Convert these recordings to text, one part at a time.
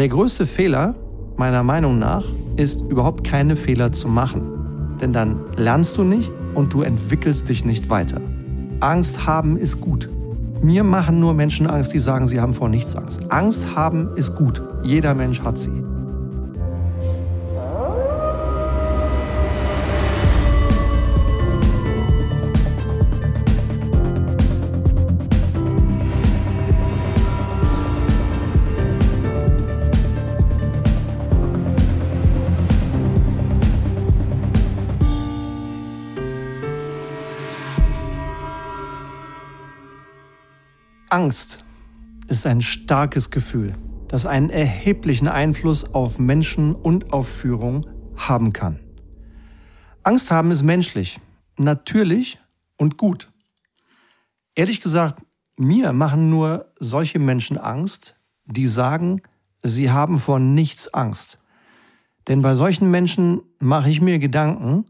Der größte Fehler, meiner Meinung nach, ist überhaupt keine Fehler zu machen. Denn dann lernst du nicht und du entwickelst dich nicht weiter. Angst haben ist gut. Mir machen nur Menschen Angst, die sagen, sie haben vor nichts Angst. Angst haben ist gut. Jeder Mensch hat sie. Angst ist ein starkes Gefühl, das einen erheblichen Einfluss auf Menschen und auf Führung haben kann. Angst haben ist menschlich, natürlich und gut. Ehrlich gesagt, mir machen nur solche Menschen Angst, die sagen, sie haben vor nichts Angst. Denn bei solchen Menschen mache ich mir Gedanken,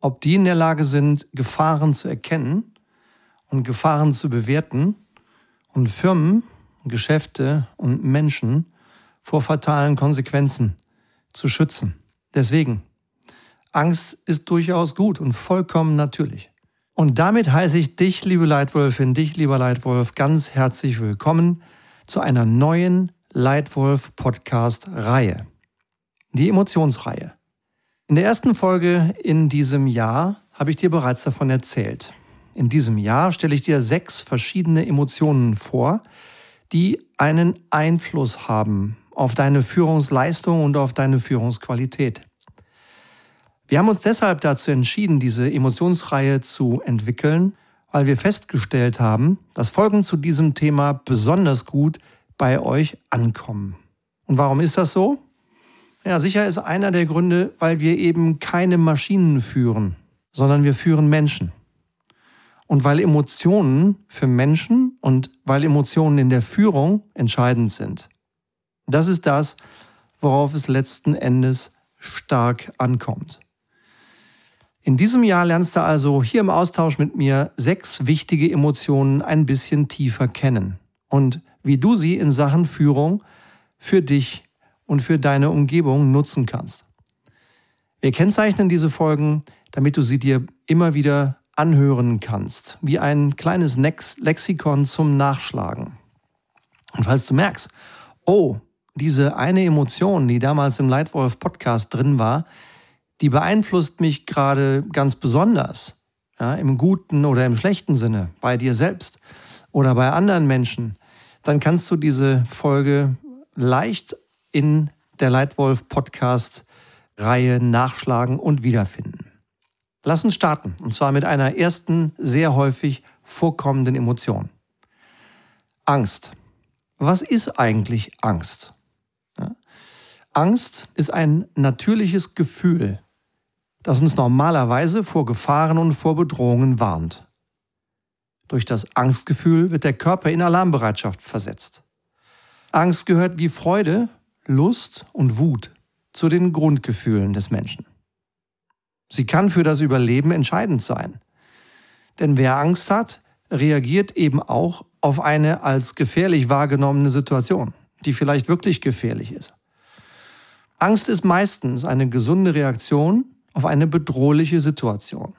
ob die in der Lage sind, Gefahren zu erkennen und Gefahren zu bewerten und Firmen, Geschäfte und Menschen vor fatalen Konsequenzen zu schützen. Deswegen, Angst ist durchaus gut und vollkommen natürlich. Und damit heiße ich dich, liebe Leitwolfin, dich, lieber Leitwolf, ganz herzlich willkommen zu einer neuen Leitwolf-Podcast-Reihe. Die Emotionsreihe. In der ersten Folge in diesem Jahr habe ich dir bereits davon erzählt. In diesem Jahr stelle ich dir sechs verschiedene Emotionen vor, die einen Einfluss haben auf deine Führungsleistung und auf deine Führungsqualität. Wir haben uns deshalb dazu entschieden, diese Emotionsreihe zu entwickeln, weil wir festgestellt haben, dass Folgen zu diesem Thema besonders gut bei euch ankommen. Und warum ist das so? Ja, sicher ist einer der Gründe, weil wir eben keine Maschinen führen, sondern wir führen Menschen. Und weil Emotionen für Menschen und weil Emotionen in der Führung entscheidend sind. Das ist das, worauf es letzten Endes stark ankommt. In diesem Jahr lernst du also hier im Austausch mit mir sechs wichtige Emotionen ein bisschen tiefer kennen und wie du sie in Sachen Führung für dich und für deine Umgebung nutzen kannst. Wir kennzeichnen diese Folgen, damit du sie dir immer wieder anhören kannst, wie ein kleines Lexikon zum Nachschlagen. Und falls du merkst, oh, diese eine Emotion, die damals im Leitwolf Podcast drin war, die beeinflusst mich gerade ganz besonders, ja, im guten oder im schlechten Sinne, bei dir selbst oder bei anderen Menschen, dann kannst du diese Folge leicht in der Leitwolf Podcast Reihe nachschlagen und wiederfinden. Lass uns starten. Und zwar mit einer ersten, sehr häufig vorkommenden Emotion. Angst. Was ist eigentlich Angst? Ja? Angst ist ein natürliches Gefühl, das uns normalerweise vor Gefahren und vor Bedrohungen warnt. Durch das Angstgefühl wird der Körper in Alarmbereitschaft versetzt. Angst gehört wie Freude, Lust und Wut zu den Grundgefühlen des Menschen. Sie kann für das Überleben entscheidend sein. Denn wer Angst hat, reagiert eben auch auf eine als gefährlich wahrgenommene Situation, die vielleicht wirklich gefährlich ist. Angst ist meistens eine gesunde Reaktion auf eine bedrohliche Situation.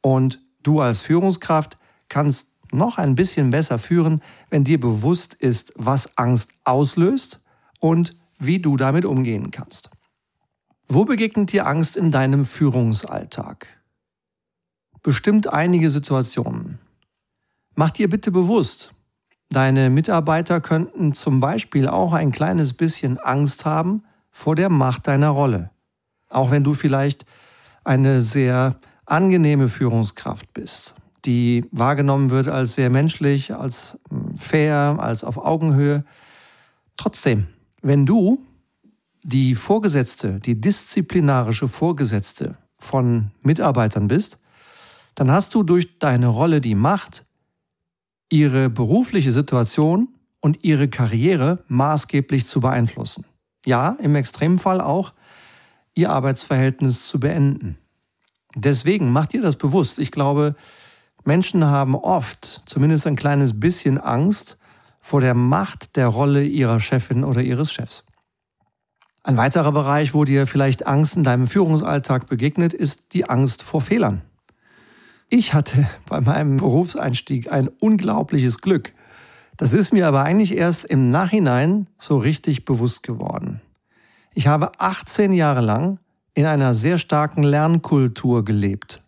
Und du als Führungskraft kannst noch ein bisschen besser führen, wenn dir bewusst ist, was Angst auslöst und wie du damit umgehen kannst. Wo begegnet dir Angst in deinem Führungsalltag? Bestimmt einige Situationen. Mach dir bitte bewusst, deine Mitarbeiter könnten zum Beispiel auch ein kleines bisschen Angst haben vor der Macht deiner Rolle. Auch wenn du vielleicht eine sehr angenehme Führungskraft bist, die wahrgenommen wird als sehr menschlich, als hm, fair, als auf Augenhöhe. Trotzdem, wenn du die Vorgesetzte, die disziplinarische Vorgesetzte von Mitarbeitern bist, dann hast du durch deine Rolle die Macht, ihre berufliche Situation und ihre Karriere maßgeblich zu beeinflussen. Ja, im Extremfall auch ihr Arbeitsverhältnis zu beenden. Deswegen macht ihr das bewusst. Ich glaube, Menschen haben oft zumindest ein kleines bisschen Angst vor der Macht der Rolle ihrer Chefin oder ihres Chefs. Ein weiterer Bereich, wo dir vielleicht Angst in deinem Führungsalltag begegnet, ist die Angst vor Fehlern. Ich hatte bei meinem Berufseinstieg ein unglaubliches Glück. Das ist mir aber eigentlich erst im Nachhinein so richtig bewusst geworden. Ich habe 18 Jahre lang in einer sehr starken Lernkultur gelebt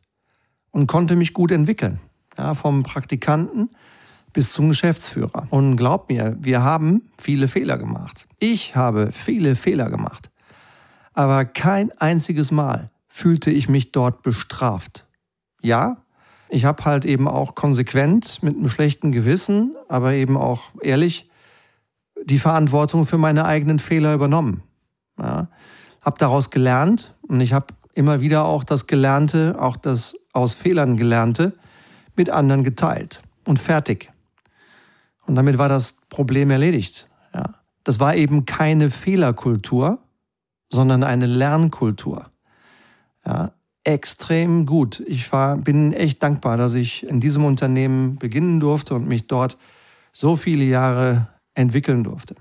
und konnte mich gut entwickeln. Ja, vom Praktikanten bis zum Geschäftsführer. Und glaub mir, wir haben viele Fehler gemacht. Ich habe viele Fehler gemacht. Aber kein einziges Mal fühlte ich mich dort bestraft. Ja, ich habe halt eben auch konsequent mit einem schlechten Gewissen, aber eben auch ehrlich die Verantwortung für meine eigenen Fehler übernommen. Ja, habe daraus gelernt und ich habe immer wieder auch das Gelernte, auch das aus Fehlern Gelernte mit anderen geteilt und fertig. Und damit war das Problem erledigt. Ja. Das war eben keine Fehlerkultur, sondern eine Lernkultur. Ja. Extrem gut. Ich war, bin echt dankbar, dass ich in diesem Unternehmen beginnen durfte und mich dort so viele Jahre entwickeln durfte.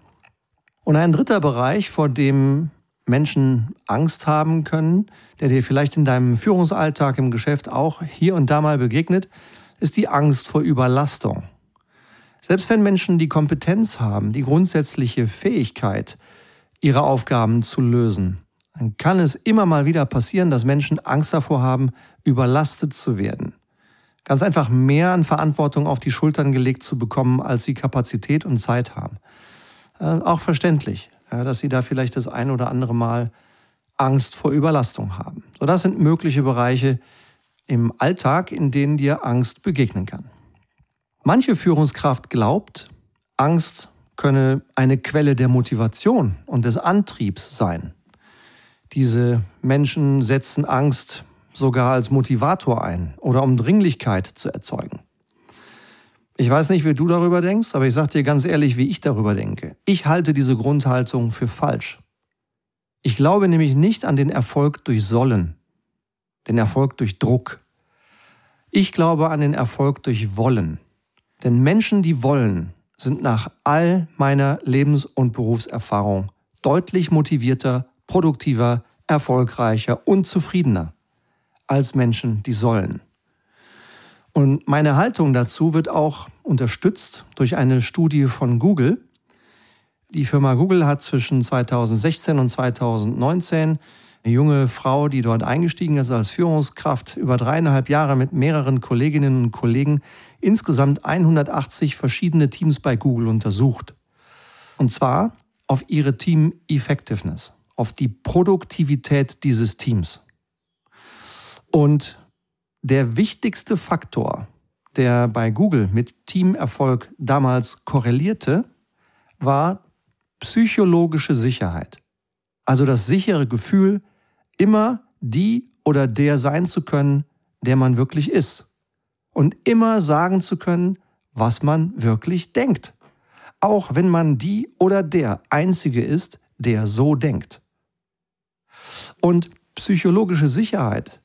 Und ein dritter Bereich, vor dem Menschen Angst haben können, der dir vielleicht in deinem Führungsalltag im Geschäft auch hier und da mal begegnet, ist die Angst vor Überlastung. Selbst wenn Menschen die Kompetenz haben, die grundsätzliche Fähigkeit, ihre Aufgaben zu lösen, dann kann es immer mal wieder passieren, dass Menschen Angst davor haben, überlastet zu werden. Ganz einfach mehr an Verantwortung auf die Schultern gelegt zu bekommen, als sie Kapazität und Zeit haben. Äh, auch verständlich, ja, dass sie da vielleicht das ein oder andere Mal Angst vor Überlastung haben. So, das sind mögliche Bereiche im Alltag, in denen dir Angst begegnen kann. Manche Führungskraft glaubt, Angst könne eine Quelle der Motivation und des Antriebs sein. Diese Menschen setzen Angst sogar als Motivator ein oder um Dringlichkeit zu erzeugen. Ich weiß nicht, wie du darüber denkst, aber ich sage dir ganz ehrlich, wie ich darüber denke. Ich halte diese Grundhaltung für falsch. Ich glaube nämlich nicht an den Erfolg durch Sollen, den Erfolg durch Druck. Ich glaube an den Erfolg durch Wollen. Denn Menschen, die wollen, sind nach all meiner Lebens- und Berufserfahrung deutlich motivierter, produktiver, erfolgreicher und zufriedener als Menschen, die sollen. Und meine Haltung dazu wird auch unterstützt durch eine Studie von Google. Die Firma Google hat zwischen 2016 und 2019 eine junge Frau, die dort eingestiegen ist als Führungskraft, über dreieinhalb Jahre mit mehreren Kolleginnen und Kollegen insgesamt 180 verschiedene Teams bei Google untersucht. Und zwar auf ihre Team Effectiveness, auf die Produktivität dieses Teams. Und der wichtigste Faktor, der bei Google mit Teamerfolg damals korrelierte, war psychologische Sicherheit. Also das sichere Gefühl, immer die oder der sein zu können, der man wirklich ist. Und immer sagen zu können, was man wirklich denkt. Auch wenn man die oder der Einzige ist, der so denkt. Und psychologische Sicherheit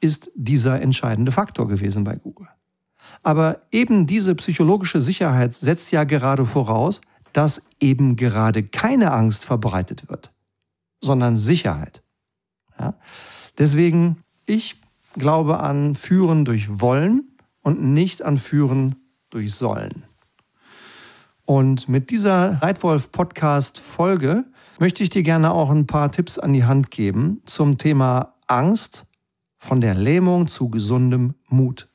ist dieser entscheidende Faktor gewesen bei Google. Aber eben diese psychologische Sicherheit setzt ja gerade voraus, dass eben gerade keine Angst verbreitet wird, sondern Sicherheit. Ja? Deswegen, ich glaube an Führen durch Wollen und nicht an Führen durch Sollen. Und mit dieser Leitwolf Podcast Folge möchte ich dir gerne auch ein paar Tipps an die Hand geben zum Thema Angst von der Lähmung zu gesundem Mut.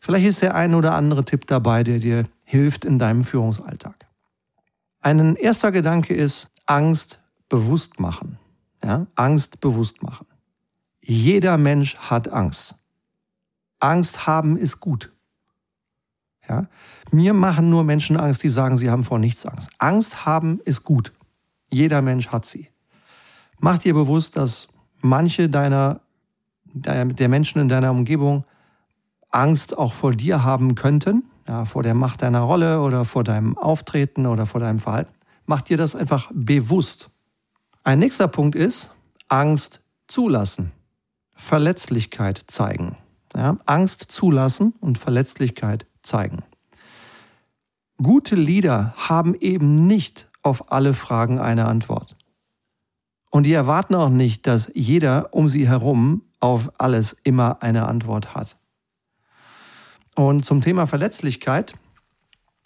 Vielleicht ist der ein oder andere Tipp dabei, der dir hilft in deinem Führungsalltag. Ein erster Gedanke ist Angst bewusst machen. Ja? Angst bewusst machen. Jeder Mensch hat Angst. Angst haben ist gut. Ja? Mir machen nur Menschen Angst, die sagen, sie haben vor nichts Angst. Angst haben ist gut. Jeder Mensch hat sie. Mach dir bewusst, dass manche deiner, der Menschen in deiner Umgebung Angst auch vor dir haben könnten, ja, vor der Macht deiner Rolle oder vor deinem Auftreten oder vor deinem Verhalten. Mach dir das einfach bewusst. Ein nächster Punkt ist Angst zulassen. Verletzlichkeit zeigen. Ja, Angst zulassen und Verletzlichkeit zeigen. Gute Leader haben eben nicht auf alle Fragen eine Antwort. Und die erwarten auch nicht, dass jeder um sie herum auf alles immer eine Antwort hat. Und zum Thema Verletzlichkeit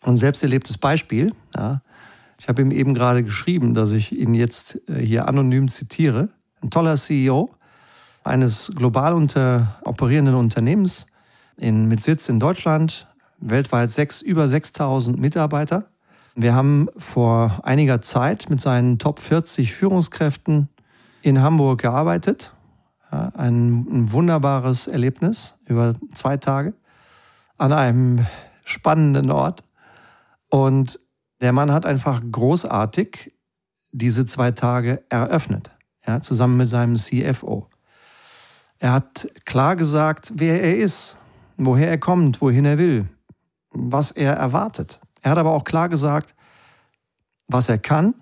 und selbst erlebtes Beispiel, ja, ich habe ihm eben gerade geschrieben, dass ich ihn jetzt äh, hier anonym zitiere. Ein toller CEO eines global unter operierenden Unternehmens in, mit Sitz in Deutschland, weltweit sechs, über 6000 Mitarbeiter. Wir haben vor einiger Zeit mit seinen Top 40 Führungskräften in Hamburg gearbeitet. Ein, ein wunderbares Erlebnis über zwei Tage an einem spannenden Ort. Und der Mann hat einfach großartig diese zwei Tage eröffnet, ja, zusammen mit seinem CFO. Er hat klar gesagt, wer er ist, woher er kommt, wohin er will, was er erwartet. Er hat aber auch klar gesagt, was er kann,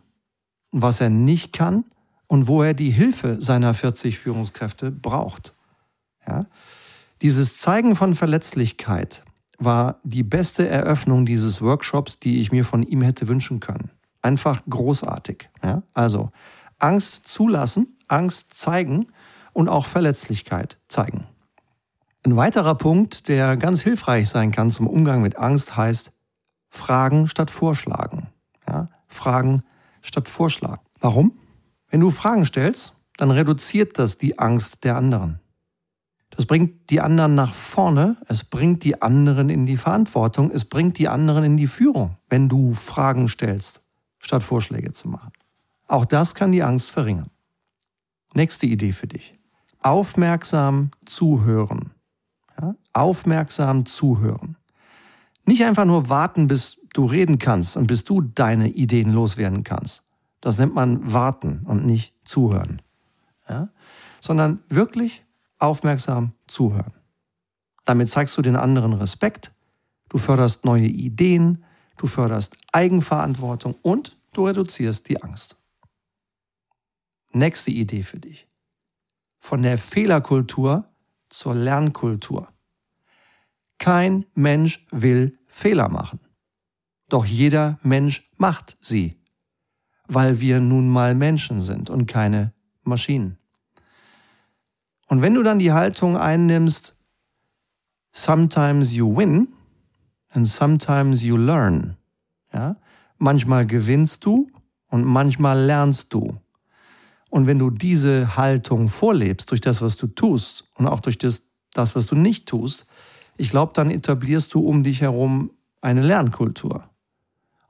was er nicht kann und wo er die Hilfe seiner 40 Führungskräfte braucht. Ja? Dieses Zeigen von Verletzlichkeit war die beste Eröffnung dieses Workshops, die ich mir von ihm hätte wünschen können. Einfach großartig. Ja? Also Angst zulassen, Angst zeigen und auch Verletzlichkeit zeigen. Ein weiterer Punkt, der ganz hilfreich sein kann zum Umgang mit Angst, heißt Fragen statt Vorschlagen. Ja? Fragen statt Vorschlagen. Warum? Wenn du Fragen stellst, dann reduziert das die Angst der anderen. Das bringt die anderen nach vorne, es bringt die anderen in die Verantwortung, es bringt die anderen in die Führung, wenn du Fragen stellst, statt Vorschläge zu machen. Auch das kann die Angst verringern. Nächste Idee für dich. Aufmerksam zuhören. Ja? Aufmerksam zuhören. Nicht einfach nur warten, bis du reden kannst und bis du deine Ideen loswerden kannst. Das nennt man warten und nicht zuhören. Ja? Sondern wirklich aufmerksam zuhören. Damit zeigst du den anderen Respekt, du förderst neue Ideen, du förderst Eigenverantwortung und du reduzierst die Angst. Nächste Idee für dich. Von der Fehlerkultur zur Lernkultur. Kein Mensch will Fehler machen. Doch jeder Mensch macht sie, weil wir nun mal Menschen sind und keine Maschinen. Und wenn du dann die Haltung einnimmst, sometimes you win and sometimes you learn. Ja? Manchmal gewinnst du und manchmal lernst du. Und wenn du diese Haltung vorlebst durch das, was du tust und auch durch das, das was du nicht tust, ich glaube, dann etablierst du um dich herum eine Lernkultur.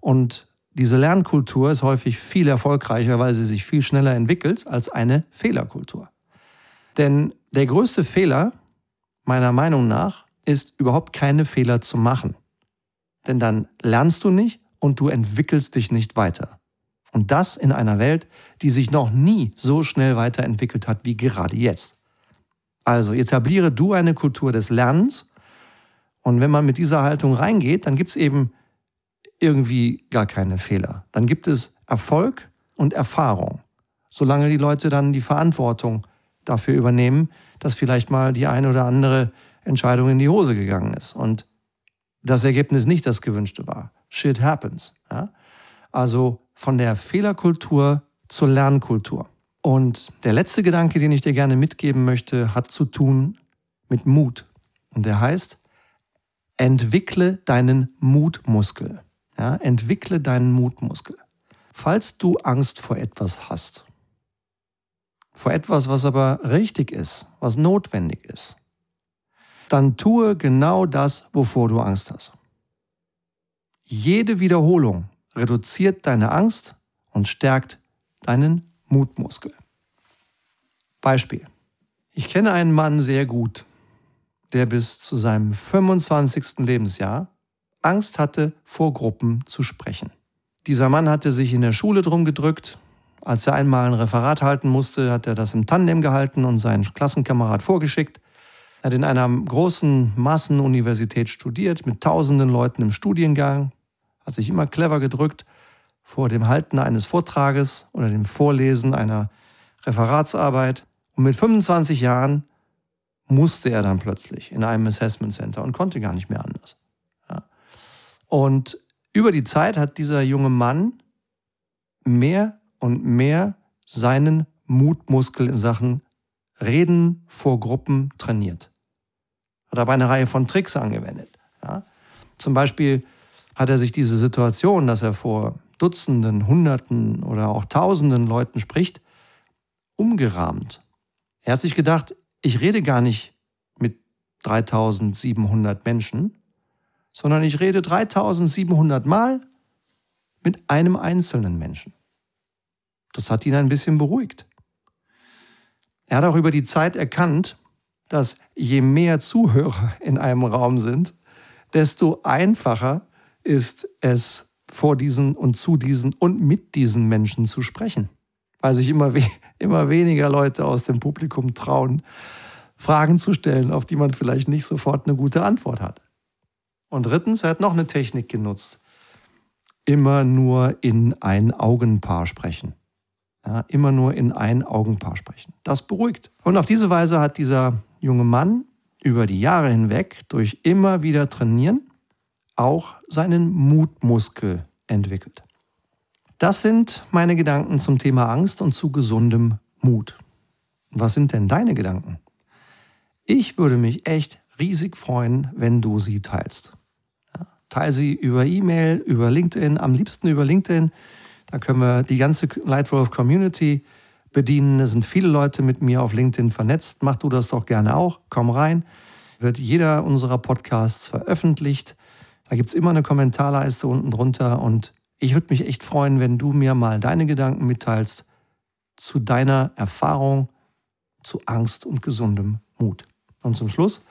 Und diese Lernkultur ist häufig viel erfolgreicher, weil sie sich viel schneller entwickelt als eine Fehlerkultur. Denn der größte Fehler, meiner Meinung nach, ist überhaupt keine Fehler zu machen. Denn dann lernst du nicht und du entwickelst dich nicht weiter. Und das in einer Welt, die sich noch nie so schnell weiterentwickelt hat wie gerade jetzt. Also etabliere du eine Kultur des Lernens. Und wenn man mit dieser Haltung reingeht, dann gibt es eben irgendwie gar keine Fehler. Dann gibt es Erfolg und Erfahrung. Solange die Leute dann die Verantwortung dafür übernehmen, dass vielleicht mal die eine oder andere Entscheidung in die Hose gegangen ist und das Ergebnis nicht das gewünschte war. Shit happens. Ja? Also von der Fehlerkultur zur Lernkultur. Und der letzte Gedanke, den ich dir gerne mitgeben möchte, hat zu tun mit Mut. Und der heißt, entwickle deinen Mutmuskel. Ja, entwickle deinen Mutmuskel. Falls du Angst vor etwas hast, vor etwas, was aber richtig ist, was notwendig ist, dann tue genau das, wovor du Angst hast. Jede Wiederholung reduziert deine Angst und stärkt deinen Mutmuskel. Beispiel. Ich kenne einen Mann sehr gut, der bis zu seinem 25. Lebensjahr Angst hatte, vor Gruppen zu sprechen. Dieser Mann hatte sich in der Schule drum gedrückt, als er einmal ein Referat halten musste, hat er das im Tandem gehalten und seinen Klassenkamerad vorgeschickt. Er hat in einer großen Massenuniversität studiert, mit tausenden Leuten im Studiengang, hat sich immer clever gedrückt vor dem Halten eines Vortrages oder dem Vorlesen einer Referatsarbeit. Und mit 25 Jahren musste er dann plötzlich in einem Assessment Center und konnte gar nicht mehr anders. Ja. Und über die Zeit hat dieser junge Mann mehr und mehr seinen Mutmuskel in Sachen Reden vor Gruppen trainiert. Hat aber eine Reihe von Tricks angewendet. Ja? Zum Beispiel hat er sich diese Situation, dass er vor Dutzenden, Hunderten oder auch Tausenden Leuten spricht, umgerahmt. Er hat sich gedacht, ich rede gar nicht mit 3700 Menschen, sondern ich rede 3700 Mal mit einem einzelnen Menschen. Das hat ihn ein bisschen beruhigt. Er hat auch über die Zeit erkannt, dass je mehr Zuhörer in einem Raum sind, desto einfacher ist es, vor diesen und zu diesen und mit diesen Menschen zu sprechen. Weil sich immer, we immer weniger Leute aus dem Publikum trauen, Fragen zu stellen, auf die man vielleicht nicht sofort eine gute Antwort hat. Und drittens, er hat noch eine Technik genutzt. Immer nur in ein Augenpaar sprechen. Ja, immer nur in ein Augenpaar sprechen. Das beruhigt. Und auf diese Weise hat dieser junge Mann über die Jahre hinweg durch immer wieder Trainieren auch seinen Mutmuskel entwickelt. Das sind meine Gedanken zum Thema Angst und zu gesundem Mut. Was sind denn deine Gedanken? Ich würde mich echt riesig freuen, wenn du sie teilst. Ja, teil sie über E-Mail, über LinkedIn, am liebsten über LinkedIn. Da können wir die ganze Lightwolf Community bedienen. Es sind viele Leute mit mir auf LinkedIn vernetzt. Mach du das doch gerne auch. Komm rein. Wird jeder unserer Podcasts veröffentlicht. Da gibt es immer eine Kommentarleiste unten drunter und ich würde mich echt freuen, wenn du mir mal deine Gedanken mitteilst zu deiner Erfahrung zu Angst und gesundem Mut. Und zum Schluss,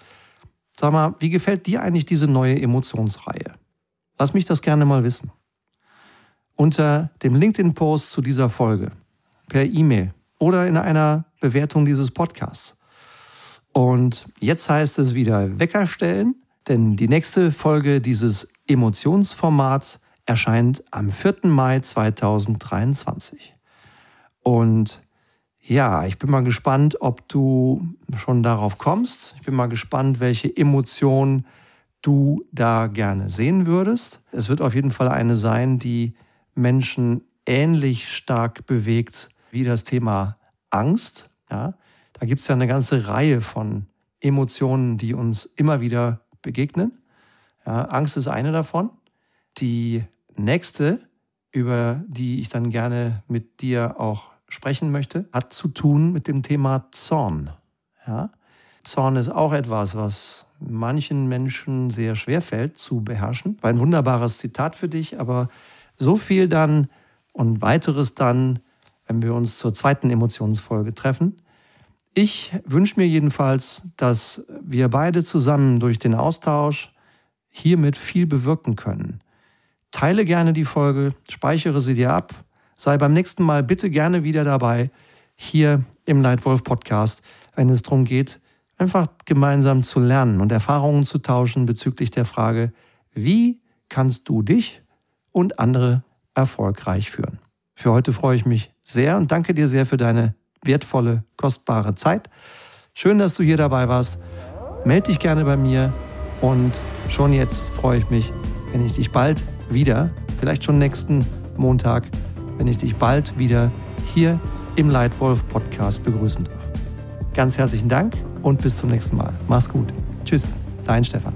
sag mal, wie gefällt dir eigentlich diese neue Emotionsreihe? Lass mich das gerne mal wissen. Unter dem LinkedIn-Post zu dieser Folge, per E-Mail oder in einer Bewertung dieses Podcasts. Und jetzt heißt es wieder Wecker stellen denn die nächste Folge dieses Emotionsformats erscheint am 4. Mai 2023. Und ja, ich bin mal gespannt, ob du schon darauf kommst. Ich bin mal gespannt, welche Emotionen du da gerne sehen würdest. Es wird auf jeden Fall eine sein, die Menschen ähnlich stark bewegt wie das Thema Angst. Ja, da gibt es ja eine ganze Reihe von Emotionen, die uns immer wieder begegnen. Ja, Angst ist eine davon. Die nächste, über die ich dann gerne mit dir auch sprechen möchte, hat zu tun mit dem Thema Zorn. Ja? Zorn ist auch etwas, was manchen Menschen sehr schwer fällt zu beherrschen. War ein wunderbares Zitat für dich, aber so viel dann und weiteres dann, wenn wir uns zur zweiten Emotionsfolge treffen. Ich wünsche mir jedenfalls, dass wir beide zusammen durch den Austausch hiermit viel bewirken können. Teile gerne die Folge, speichere sie dir ab, sei beim nächsten Mal bitte gerne wieder dabei, hier im Nightwolf Podcast, wenn es darum geht, einfach gemeinsam zu lernen und Erfahrungen zu tauschen bezüglich der Frage, wie kannst du dich und andere erfolgreich führen. Für heute freue ich mich sehr und danke dir sehr für deine wertvolle, kostbare Zeit. Schön, dass du hier dabei warst. Meld dich gerne bei mir und schon jetzt freue ich mich, wenn ich dich bald wieder, vielleicht schon nächsten Montag, wenn ich dich bald wieder hier im Leitwolf Podcast begrüßen darf. Ganz herzlichen Dank und bis zum nächsten Mal. Mach's gut. Tschüss, dein Stefan.